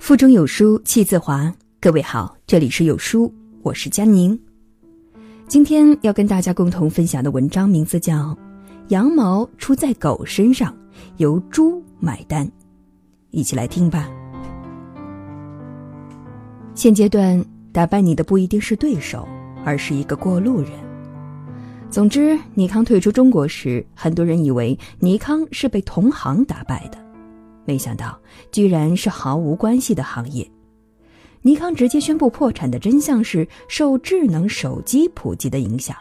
腹中有书气自华。各位好，这里是有书，我是佳宁。今天要跟大家共同分享的文章名字叫《羊毛出在狗身上，由猪买单》，一起来听吧。现阶段打败你的不一定是对手，而是一个过路人。总之，尼康退出中国时，很多人以为尼康是被同行打败的。没想到，居然是毫无关系的行业。尼康直接宣布破产的真相是受智能手机普及的影响。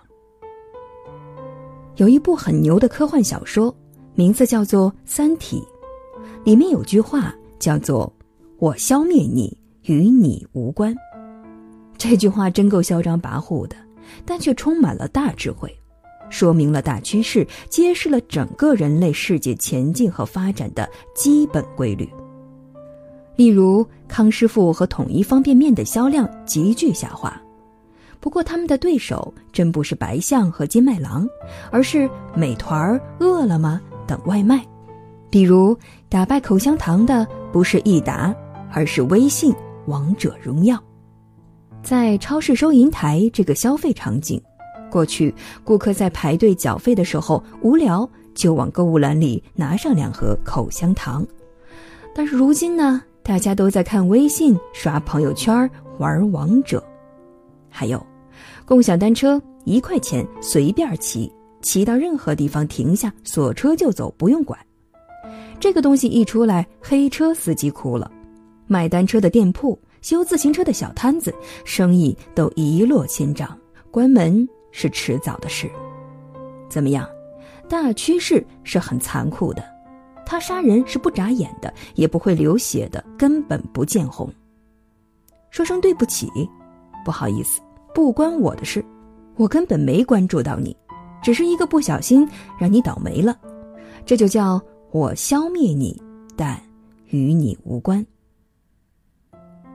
有一部很牛的科幻小说，名字叫做《三体》，里面有句话叫做“我消灭你，与你无关”。这句话真够嚣张跋扈的，但却充满了大智慧。说明了大趋势，揭示了整个人类世界前进和发展的基本规律。例如，康师傅和统一方便面的销量急剧下滑，不过他们的对手真不是白象和金麦郎，而是美团、饿了么等外卖。比如，打败口香糖的不是益达，而是微信《王者荣耀》。在超市收银台这个消费场景。过去，顾客在排队缴费的时候无聊，就往购物篮里拿上两盒口香糖。但是如今呢，大家都在看微信、刷朋友圈、玩王者。还有，共享单车一块钱随便骑，骑到任何地方停下锁车就走，不用管。这个东西一出来，黑车司机哭了，卖单车的店铺、修自行车的小摊子，生意都一落千丈，关门。是迟早的事，怎么样？大趋势是很残酷的，他杀人是不眨眼的，也不会流血的，根本不见红。说声对不起，不好意思，不关我的事，我根本没关注到你，只是一个不小心让你倒霉了，这就叫我消灭你，但与你无关。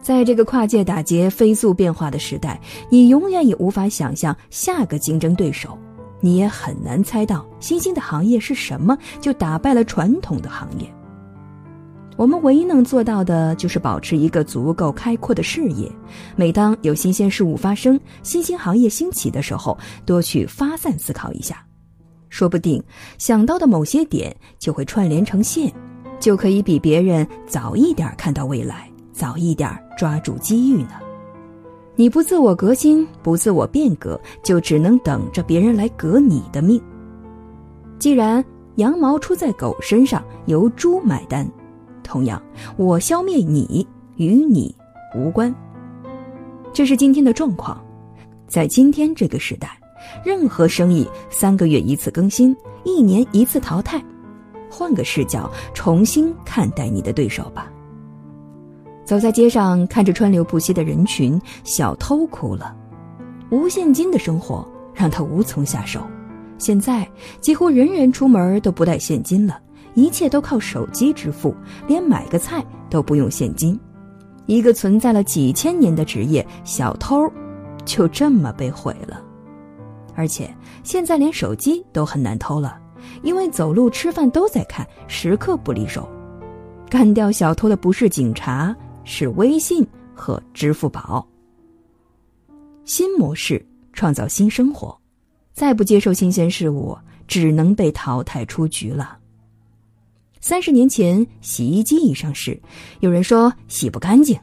在这个跨界打劫、飞速变化的时代，你永远也无法想象下个竞争对手，你也很难猜到新兴的行业是什么就打败了传统的行业。我们唯一能做到的就是保持一个足够开阔的视野，每当有新鲜事物发生、新兴行业兴起的时候，多去发散思考一下，说不定想到的某些点就会串联成线，就可以比别人早一点看到未来。早一点抓住机遇呢？你不自我革新，不自我变革，就只能等着别人来革你的命。既然羊毛出在狗身上，由猪买单，同样，我消灭你与你无关。这是今天的状况，在今天这个时代，任何生意三个月一次更新，一年一次淘汰。换个视角，重新看待你的对手吧。走在街上，看着川流不息的人群，小偷哭了。无现金的生活让他无从下手。现在几乎人人出门都不带现金了，一切都靠手机支付，连买个菜都不用现金。一个存在了几千年的职业——小偷，就这么被毁了。而且现在连手机都很难偷了，因为走路、吃饭都在看，时刻不离手。干掉小偷的不是警察。是微信和支付宝。新模式创造新生活，再不接受新鲜事物，只能被淘汰出局了。三十年前，洗衣机一上市，有人说洗不干净，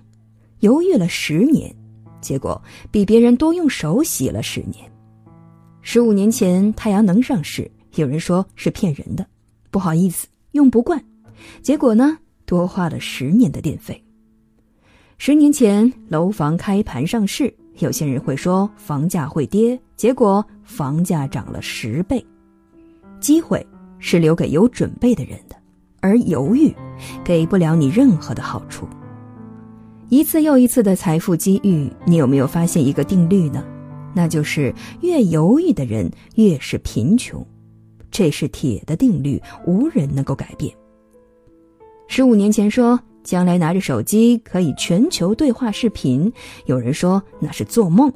犹豫了十年，结果比别人多用手洗了十年。十五年前，太阳能上市，有人说是骗人的，不好意思，用不惯，结果呢，多花了十年的电费。十年前，楼房开盘上市，有些人会说房价会跌，结果房价涨了十倍。机会是留给有准备的人的，而犹豫给不了你任何的好处。一次又一次的财富机遇，你有没有发现一个定律呢？那就是越犹豫的人越是贫穷，这是铁的定律，无人能够改变。十五年前说。将来拿着手机可以全球对话视频，有人说那是做梦。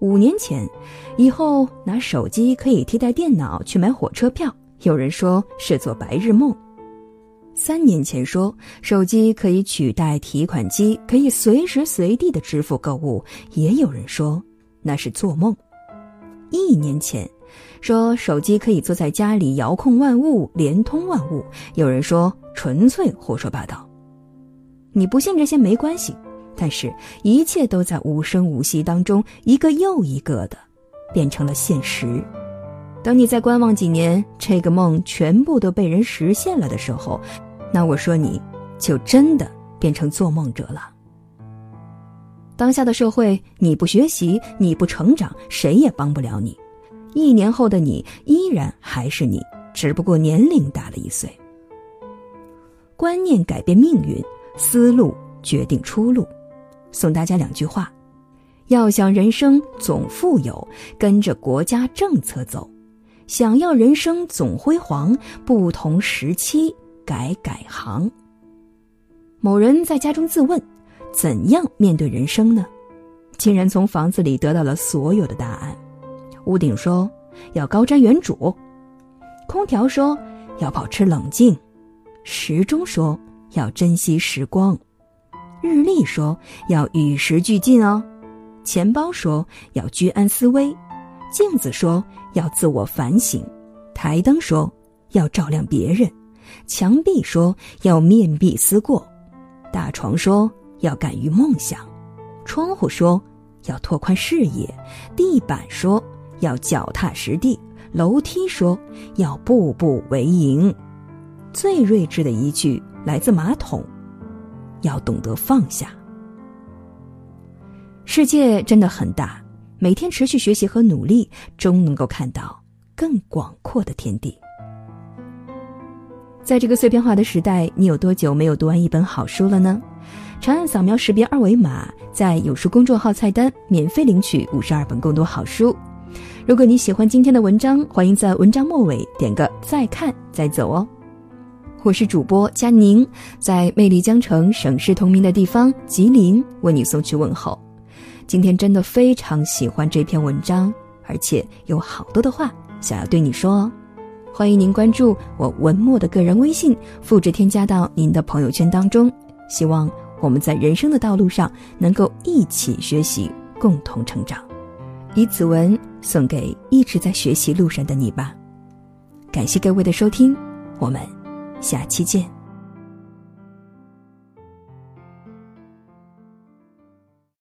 五年前，以后拿手机可以替代电脑去买火车票，有人说是做白日梦。三年前说手机可以取代提款机，可以随时随地的支付购物，也有人说那是做梦。一年前说手机可以坐在家里遥控万物、连通万物，有人说纯粹胡说八道。你不信这些没关系，但是一切都在无声无息当中，一个又一个的变成了现实。等你再观望几年，这个梦全部都被人实现了的时候，那我说你就真的变成做梦者了。当下的社会，你不学习，你不成长，谁也帮不了你。一年后的你依然还是你，只不过年龄大了一岁。观念改变命运，思路决定出路。送大家两句话：要想人生总富有，跟着国家政策走。想要人生总辉煌，不同时期改改行。某人在家中自问：怎样面对人生呢？竟然从房子里得到了所有的答案。屋顶说要高瞻远瞩，空调说要保持冷静，时钟说要珍惜时光，日历说要与时俱进哦，钱包说要居安思危。镜子说要自我反省，台灯说要照亮别人，墙壁说要面壁思过，大床说要敢于梦想，窗户说要拓宽视野，地板说要脚踏实地，楼梯说要步步为营。最睿智的一句来自马桶：要懂得放下。世界真的很大。每天持续学习和努力，终能够看到更广阔的天地。在这个碎片化的时代，你有多久没有读完一本好书了呢？长按扫描识别二维码，在有书公众号菜单免费领取五十二本共读好书。如果你喜欢今天的文章，欢迎在文章末尾点个再看再走哦。我是主播佳宁，在魅力江城、省市同名的地方吉林，为你送去问候。今天真的非常喜欢这篇文章，而且有好多的话想要对你说哦。欢迎您关注我文末的个人微信，复制添加到您的朋友圈当中。希望我们在人生的道路上能够一起学习，共同成长。以此文送给一直在学习路上的你吧。感谢各位的收听，我们下期见。